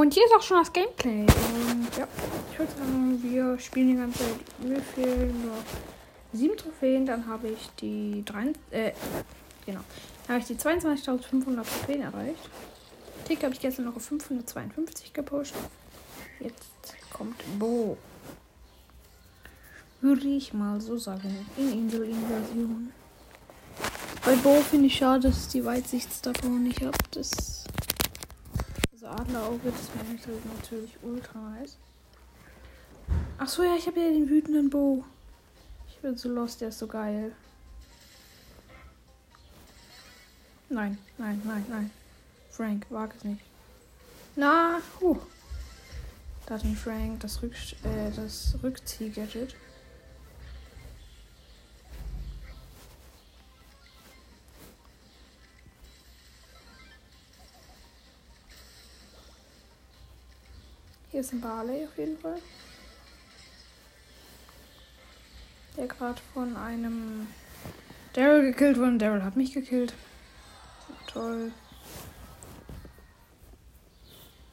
Und hier ist auch schon das Gameplay. Und ja, ich würde sagen, wir spielen die ganze Zeit. Mir fehlen noch sieben Trophäen, dann habe ich die drei, äh, genau, dann habe ich die 22.500 Trophäen erreicht. Tick habe ich gestern noch auf 552 gepusht. Jetzt kommt Bo. Würde ich mal so sagen. In Insel-Inversion. Bei Bo finde ich schade, dass ich die Weitsichtstavon nicht habe. Das Adlerauge, das wäre natürlich ultra nice. Ach so, ja, ich habe ja den wütenden Bo. Ich bin so lost, der ist so geil. Nein, nein, nein, nein. Frank, wag es nicht. Na, huh. Da hat ein Frank das, Rück äh, das Rückzieh-Gadget. Hier ist ein Barley auf jeden Fall. Der gerade von einem Daryl gekillt wurde. Daryl hat mich gekillt. Toll.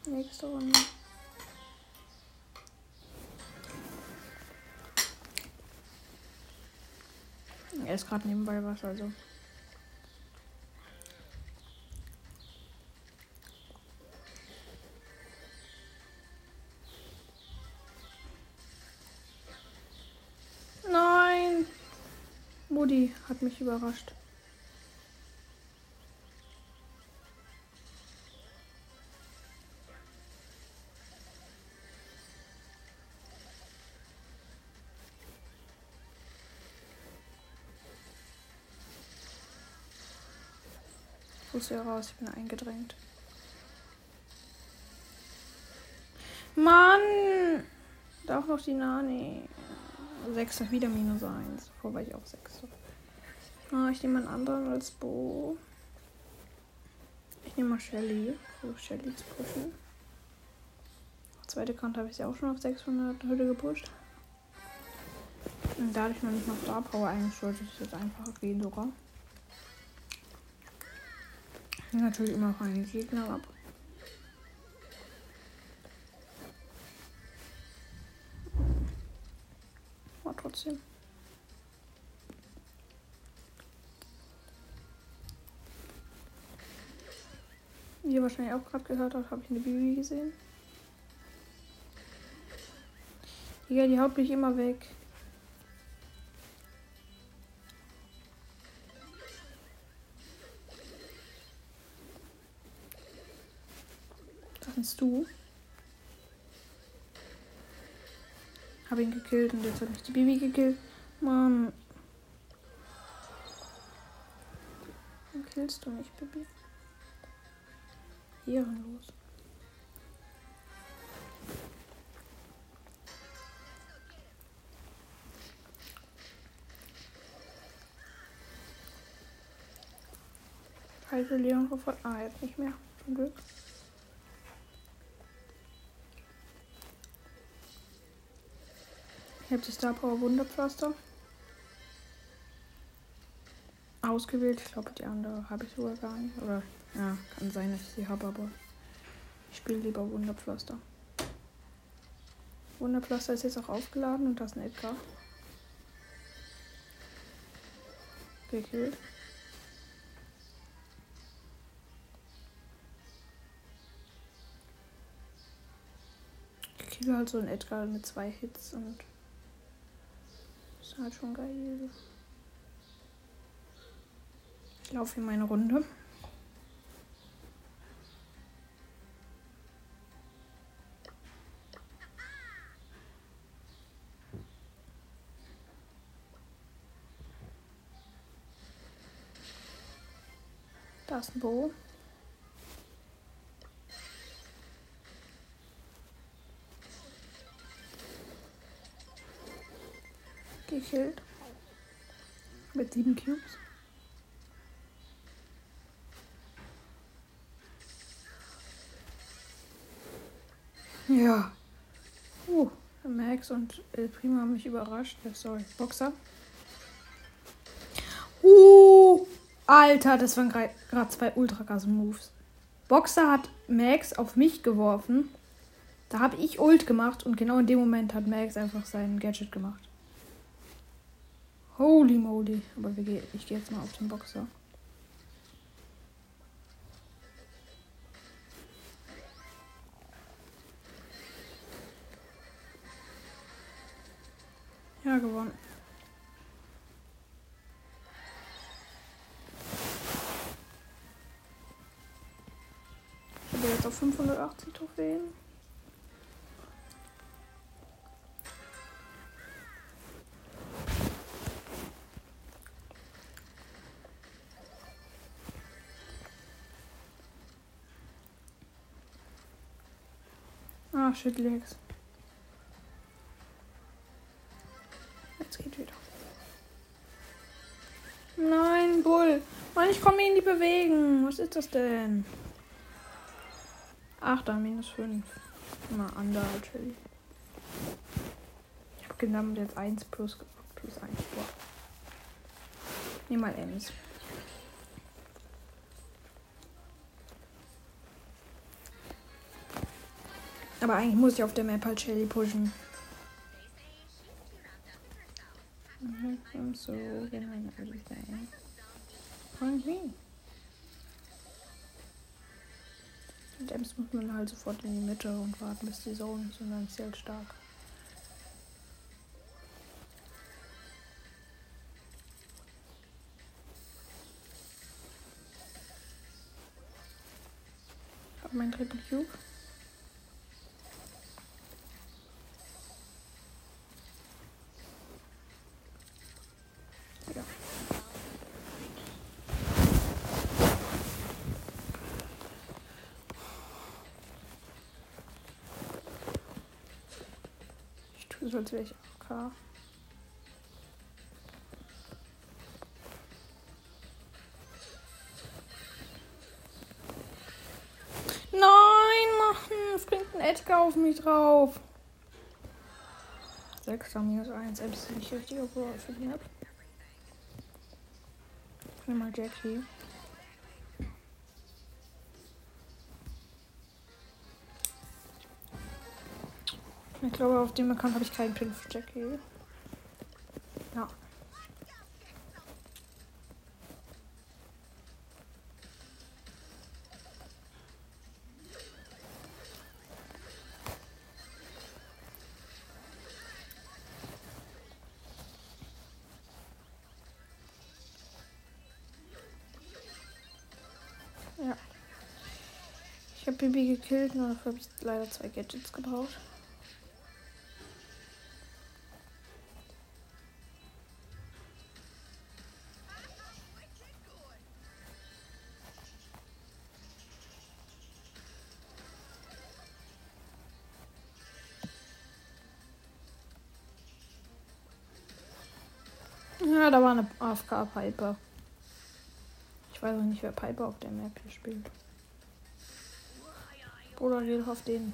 Nächste Runde. Er ist gerade nebenbei was, also. Überrascht. Fuß hier raus, ich bin eingedrängt. Mann! Da auch noch die Nani. 6 wieder minus 1. Wobei ich auch 6 Ah, ich nehme einen anderen als Bo. Ich nehme mal Shelly. Versuche Shelly zu pushen. Zweite Kante habe ich sie auch schon auf 600 Hülle gepusht. Und dadurch noch nicht mal Star Power eingeschaltet ist, jetzt einfach gehen sogar. Natürlich immer noch einen Gegner ab. Aber trotzdem. Ihr wahrscheinlich auch gerade gehört habt, habe ich eine Bibi gesehen. Ja, die haut mich immer weg. kannst du? Habe ihn gekillt und jetzt hat mich die Bibi gekillt. Mann. Warum killst du mich, Bibi? Ehrenlos. Scheiße, Leon sofort. Ah, jetzt nicht mehr. Zum Glück. Ich habe die Star Power Wunderpflaster ausgewählt. Ich glaube, die andere habe ich sogar gar nicht. Oder ja, kann sein, dass ich sie habe, aber ich spiele lieber Wunderpflaster. Wunderpflaster ist jetzt auch aufgeladen und das ist ein Edgar. Gekillt. Ich kriege halt so ein Edgar mit zwei Hits und ist halt schon geil. Ich laufe in meine Runde. Bo. gekillt. Mit sieben Cubes. Ja. Uh, Max und El Primo haben mich überrascht. Sorry, Boxer. Uh, Alter, das waren gerade zwei Ultragas-Moves. Boxer hat Max auf mich geworfen. Da habe ich Ult gemacht und genau in dem Moment hat Max einfach sein Gadget gemacht. Holy moly. Aber wir ich gehe jetzt mal auf den Boxer. Ja, gewonnen. Auf 580 Trophäen. Ah, shit, Legs. Jetzt geht wieder. Nein, Bull. Mann, ich komme ihn nicht bewegen. Was ist das denn? 8 minus 5. Mal under, natürlich. Ich habe genau jetzt 1 plus, plus 1. Boah. Nimm mal Ems. Aber eigentlich muss ich auf der Map halt Shelly pushen. So, genau, everything. Point Und Ems muss man halt sofort in die Mitte und warten, bis die Zone ist und dann ist halt stark. Ich hab mein Triple Cube. Ja. Ich tue so, als wäre ich AFK. Nein, Mann, es bringt ein Edgar auf mich drauf. 6 minus 1, Ems ist nicht richtig overall für die Map. Ich nehme mal Jackie. Glaube, auf dem Account habe ich keinen Pin für Jackie. Ja. Ja. Ich habe Bibi gekillt, nur dafür habe ich leider zwei Gadgets gebraucht. Da war eine AFK-Piper. Ich weiß auch nicht, wer Piper auf der Map hier spielt. Oder geht auf den.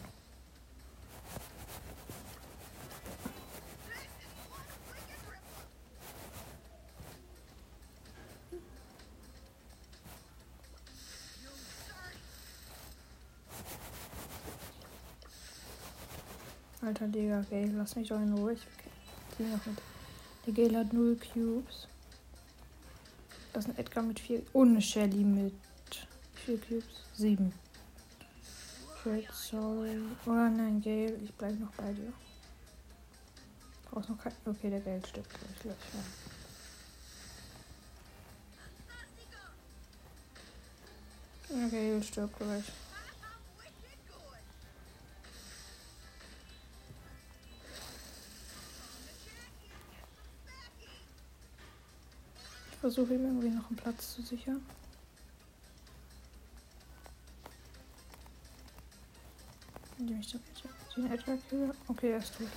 Alter Digga, okay, lass mich doch in Ruhe. Ich zieh noch mit. Der Gale hat 0 Cubes. Das ist ein Edgar mit 4 und eine Shelly mit 4 Cubes. 7. Shit, sorry. Oder nein, Gale, ich bleib noch bei dir. Brauchst noch kein. Okay, der Gale stirbt gleich. gleich ja. Okay, stirbt gleich. Versuche ihm irgendwie noch einen Platz zu sichern. Indem ich den Edgar kille. Okay, er ist tot.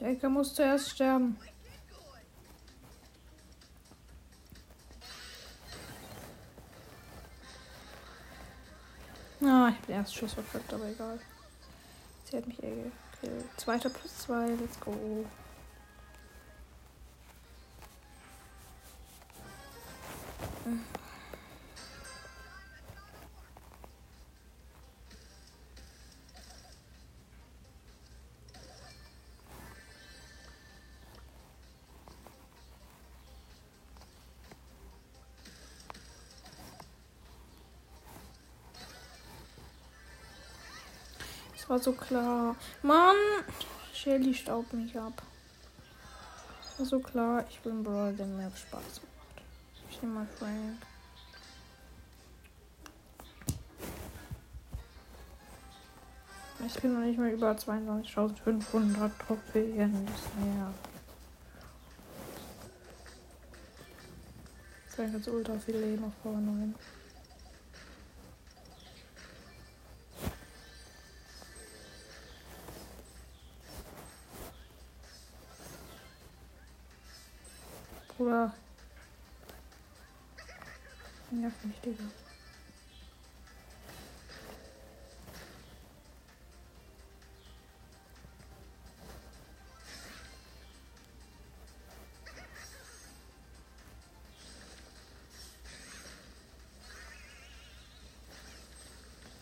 Der Edgar muss zuerst sterben. Ah, ich habe den ersten Schuss verkackt, aber egal. Sie hat mich eh Okay, zweiter plus zwei, let's go. Mhm. War so klar. Mann! Shelly staubt mich ab. Das war so klar. Ich bin Brawl, der mir Spaß macht. Ich nehme mal Frank. Ich bin noch nicht mal über 22.500 Trophäen. Das nervt. Frank so ultra viel Leben auf Power 9. Bruder. Nerv mich, Digga.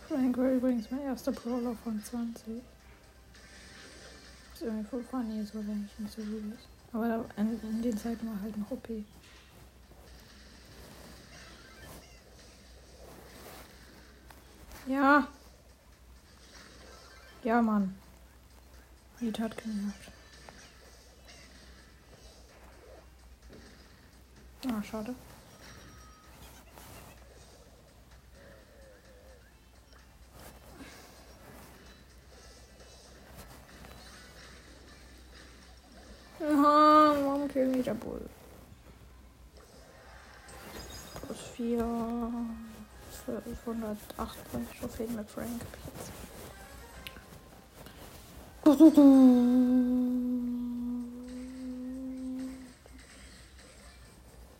Frank übrigens mein erster Brawler von 20. Ist irgendwie voll funny, so wenn ich nicht so gut ist. Aber in, in den Zeiten war halt noch OP. Ja. Ja, Mann. Die hat genervt. Ah, schade. Wieder Bull? Plus 4. 580 Trophäen mit Frank.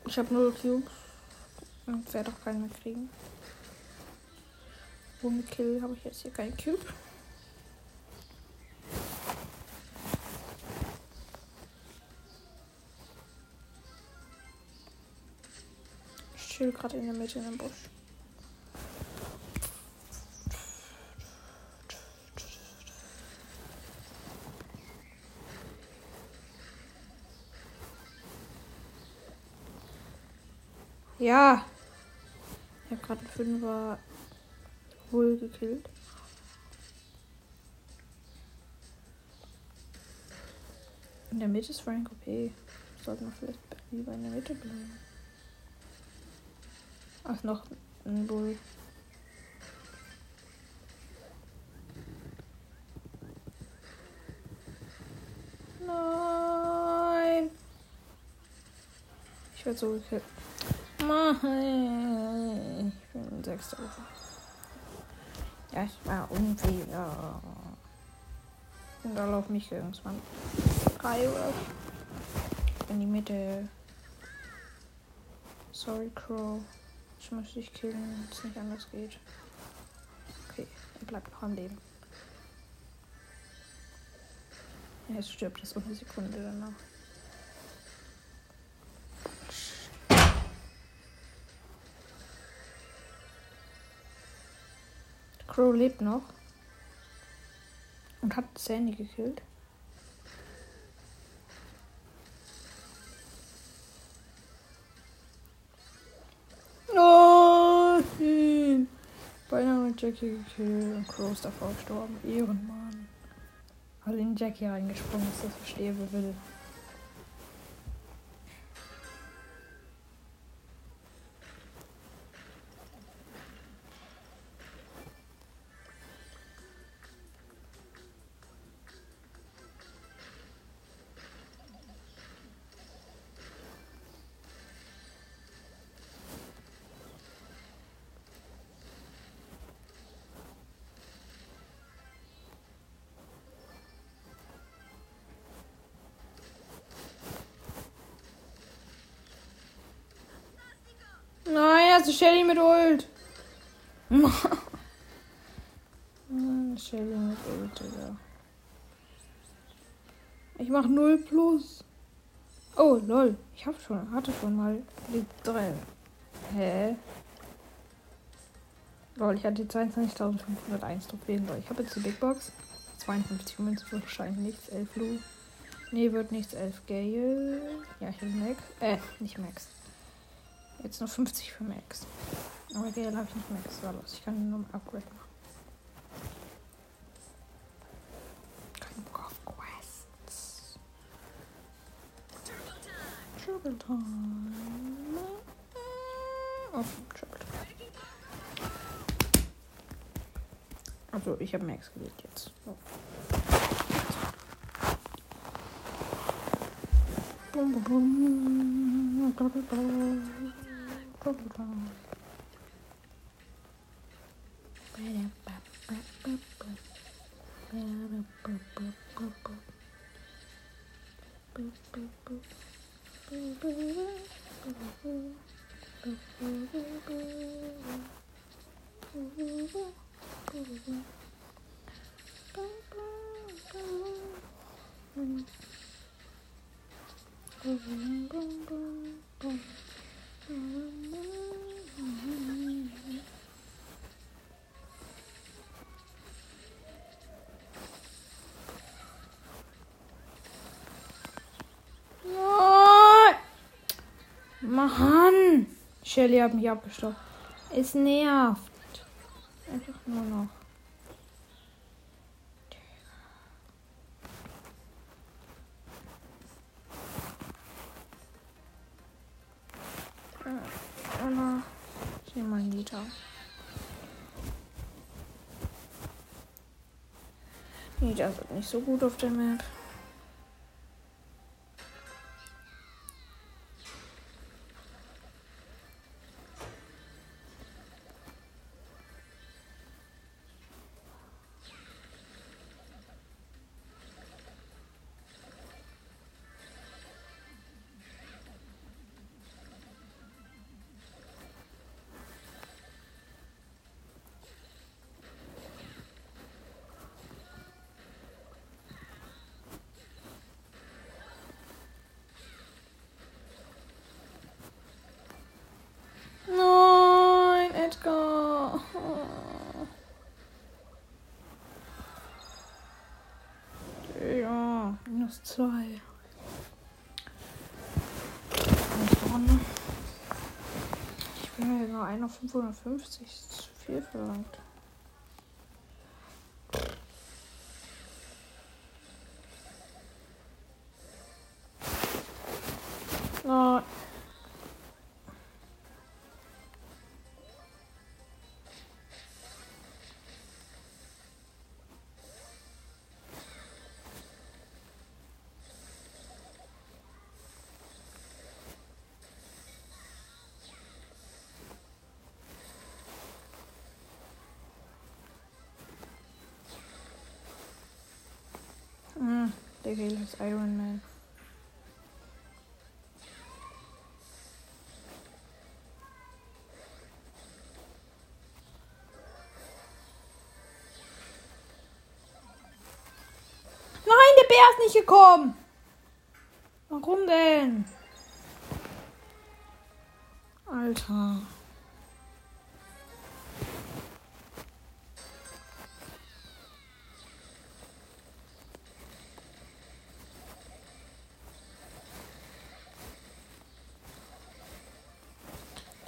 Ich habe null Cubes. Und werde auch keinen mehr kriegen. Ohne Kill habe ich jetzt hier keinen Cube. Chill gerade in der Mitte in dem Busch. Ja. Ich habe gerade einen Fünfer wohl gekillt. In der Mitte ist Frank OP. Sollten wir vielleicht lieber in der Mitte bleiben. Ach, noch ein Bull. Nein. Ich werde so gekillt. Nein. Ich bin sechster. Ja, ich war unfair. Und da laufen mich irgendwann drei oder in die Mitte. Sorry, Crow. Ich muss dich killen, wenn es nicht anders geht. Okay, er bleibt noch am Leben. Jetzt stirbt es eine Sekunde danach. Crow lebt noch. Und hat Sandy gekillt. Beinahe mit Jackie gekillt und Crow ist davor gestorben. Ehrenmann. Weil in Jackie reingesprungen ist, das verstehe, will. Also Shelly mit Ult. Shelly mit Ult, Digga. Ich mach 0 plus. Oh, lol. Ich hab schon, hatte schon mal die 3. Hä? Lol, ich hatte 22.501 Trophäen. Lol, ich habe jetzt die Big Box. 52 Münzen wahrscheinlich nichts. 11 Lu. Nee, wird nichts. 11 Gale. Ja, ich habe Max. Äh, nicht Max. Jetzt nur 50 für Max. Aber Gale habe ich nicht Max. War los. Ich kann nur ein Upgrade machen. Kein Bock auf Quests. Triple Time. Auf Triple Time. Also, ich habe Max gewählt jetzt. So. Bum, bum, bum. Bla, bla, bla. Shelly hat mich abgestoppt. Es nervt. Einfach nur noch. Äh. Ich nehme mal einen Liter. Liter sind nicht so gut auf der Map. 2. Ich bin mir sogar einer 550 das ist zu viel verlangt. Gale ist Iron Man. Nein, der Bär ist nicht gekommen. Warum denn? Alter.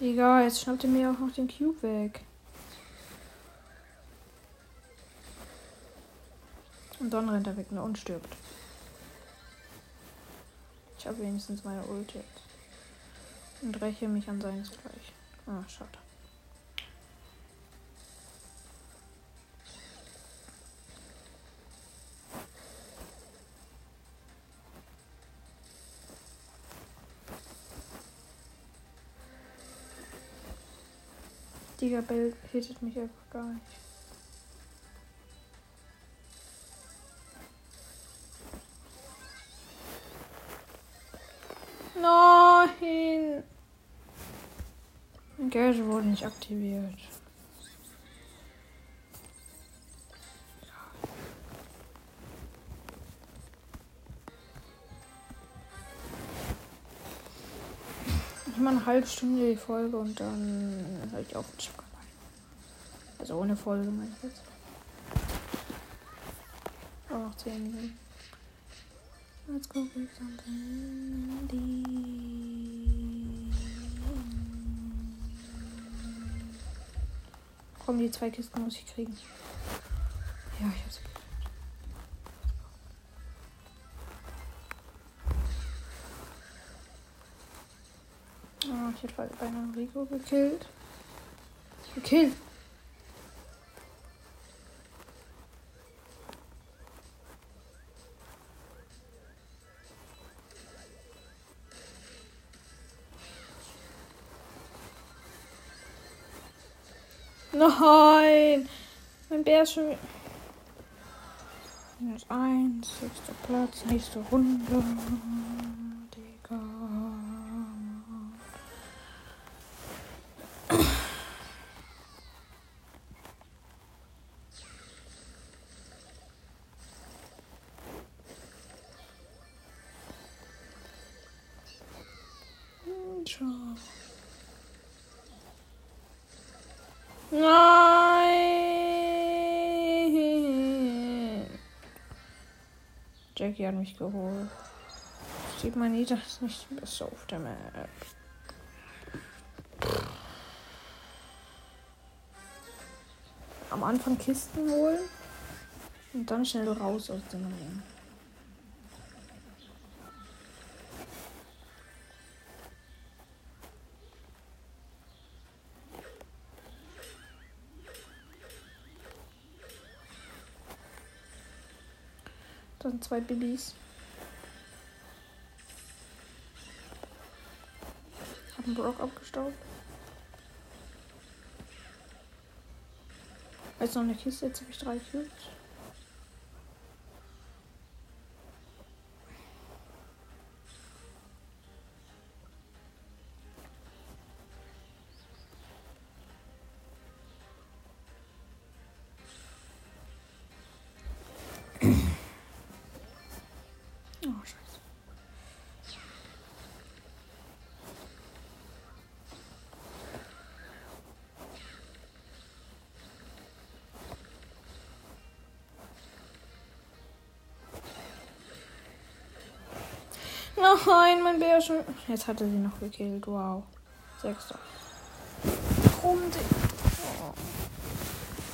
Digga, jetzt schnappt ihr mir auch noch den Cube weg. Und dann rennt er weg ne, und stirbt. Ich habe wenigstens meine Ult jetzt. Und räche mich an seinen gleich. Ah, schade. Digga, Bell hittet mich einfach gar nicht. Nein! Mein Geld wurde nicht aktiviert. Mal eine halbe Stunde die Folge und dann höre ich auf mit Schokolade. Also ohne Folge meine ich jetzt. Oh, noch 10 Minuten. Let's go with something. Komm, die zwei Kisten muss ich kriegen. Ja, ich hab's hätte beinahe Rico gekillt. Gekillt. Nein! Mein Bär ist schon. Minus eins, sechster Platz, nächste Runde. Nein! Jackie hat mich geholt. Sieht man nie, dass nicht besser auf der Map. Am Anfang Kisten holen und dann schnell raus aus dem Ring. Zwei Babys. Hab einen Brock abgestaubt. Jetzt noch eine Kiste, jetzt habe ich drei Cubes. Nein, mein Bär schon. Jetzt hat er sie noch gekillt. Wow. Sechster. Warum die? Oh.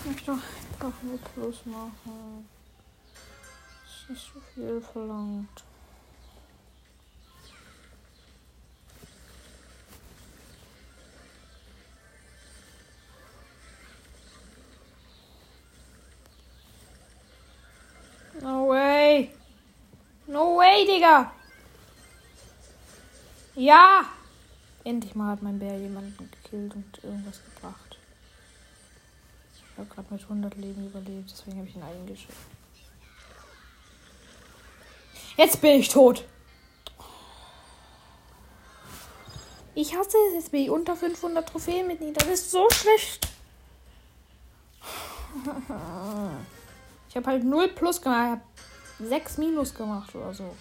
Ich möchte doch einfach nur Plus machen. Das ist nicht so viel verlangt. No way. No way, Digga. Ja. Endlich mal hat mein Bär jemanden gekillt und irgendwas gebracht. Ich habe gerade mit 100 Leben überlebt, deswegen habe ich ihn eingeschickt. Jetzt bin ich tot. Ich hasse es, jetzt bin ich unter 500 Trophäen mit ihm. Das ist so schlecht. Ich habe halt 0 plus gemacht. Ich habe 6 minus gemacht oder so.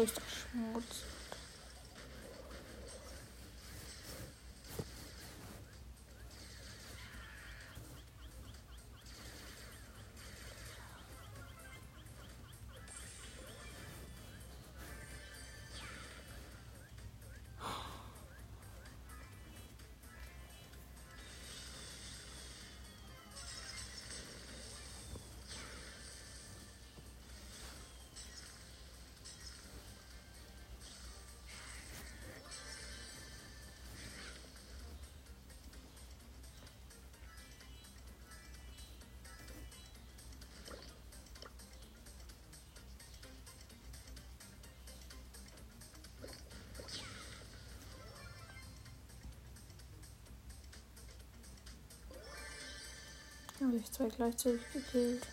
Richtig Schmutz. Habe ich zwei gleichzeitig gekillt.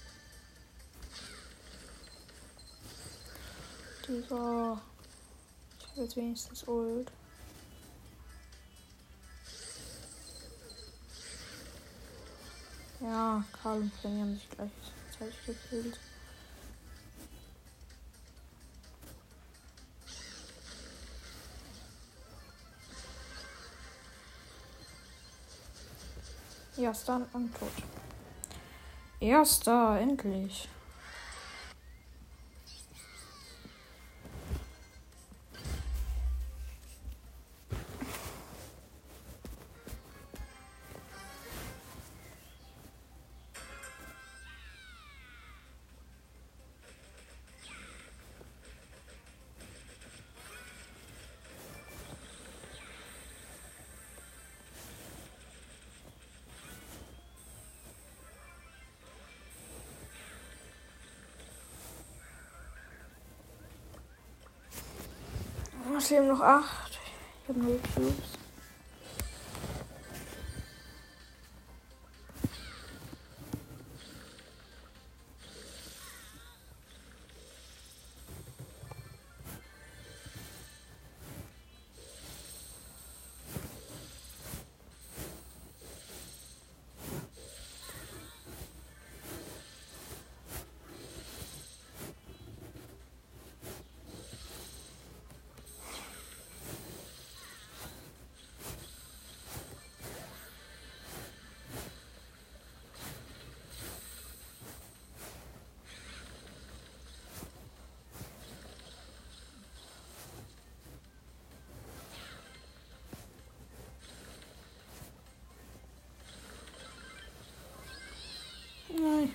Digga. Ich habe jetzt wenigstens Ult. Ja, Karl und Fanny haben sich gleichzeitig gekillt. Erster und tot. Erster, endlich. Es leben noch acht. Ich habe null Cubes.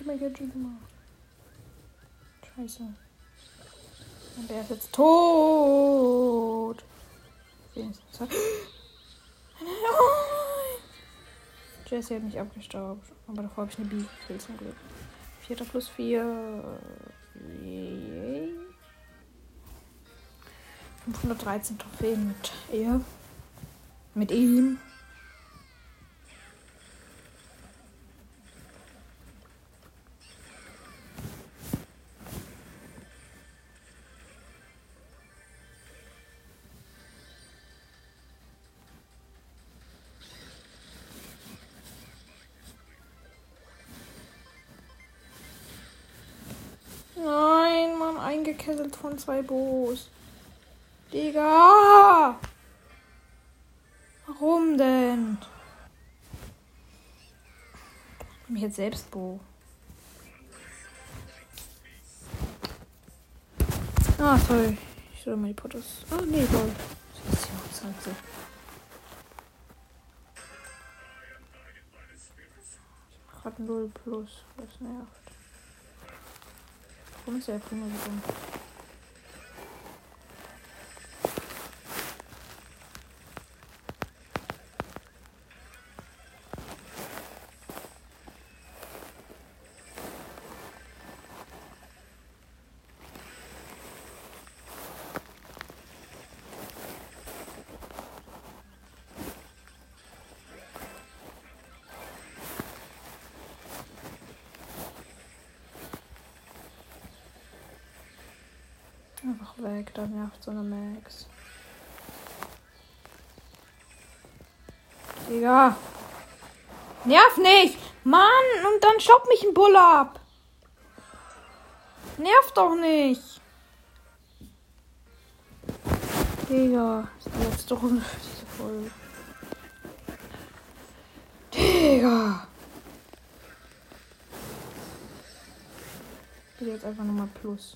Ich mein Gadget gemacht. Scheiße. Und der ist jetzt tot. Wenigstens. Jesse hat mich abgestaubt. Aber davor habe ich eine B zum Glück. Vierter plus vier. Yay. 513 Trophäen mit ihr. Mit ihm. Eingekesselt von zwei Boos. Digga! Warum denn? Ich jetzt selbst Bo. Ah, sorry. Ich soll mal die Potos. Ah, nee, lol. Das ist ja auch so. Grad 0 plus. Das nervt. Warum ist der Primo so? Weg, da nervt so eine Max. Digga. Nerv nicht! Mann, und dann schopp mich ein Bull ab. Nerv doch nicht. Digga, ist die letzte Runde Folge. Digga. Ich jetzt einfach nochmal Plus.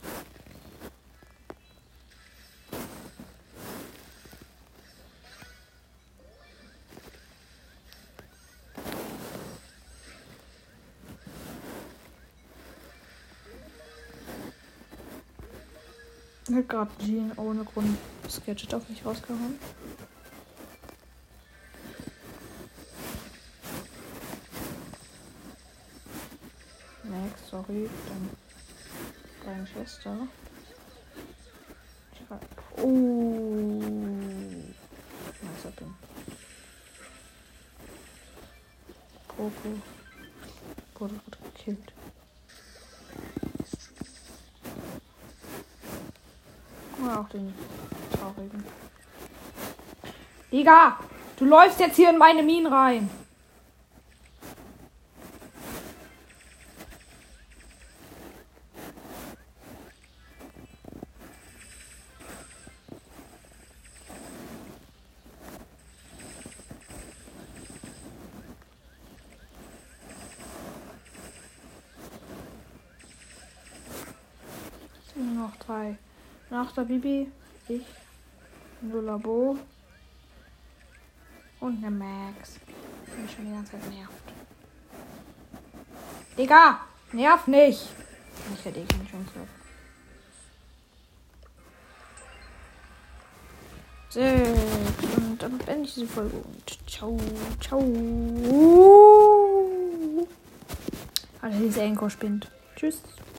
Hat gerade Jean ohne Grund Gadget auf mich rausgehauen. Max, sorry, dann deine Schwester. Oh. Oder auch den traurigen. Digga, du läufst jetzt hier in meine Minen rein. Der Bibi, ich, Nullabo und eine Max. Mich schon die ganze Zeit nervt. Digga, nerv nicht! Ich hätte eh keine Chance gehabt. Sechs. Und damit beende ich diese Folge. Und ciao, ciao. Alter, dieser Enko spinnt. Tschüss.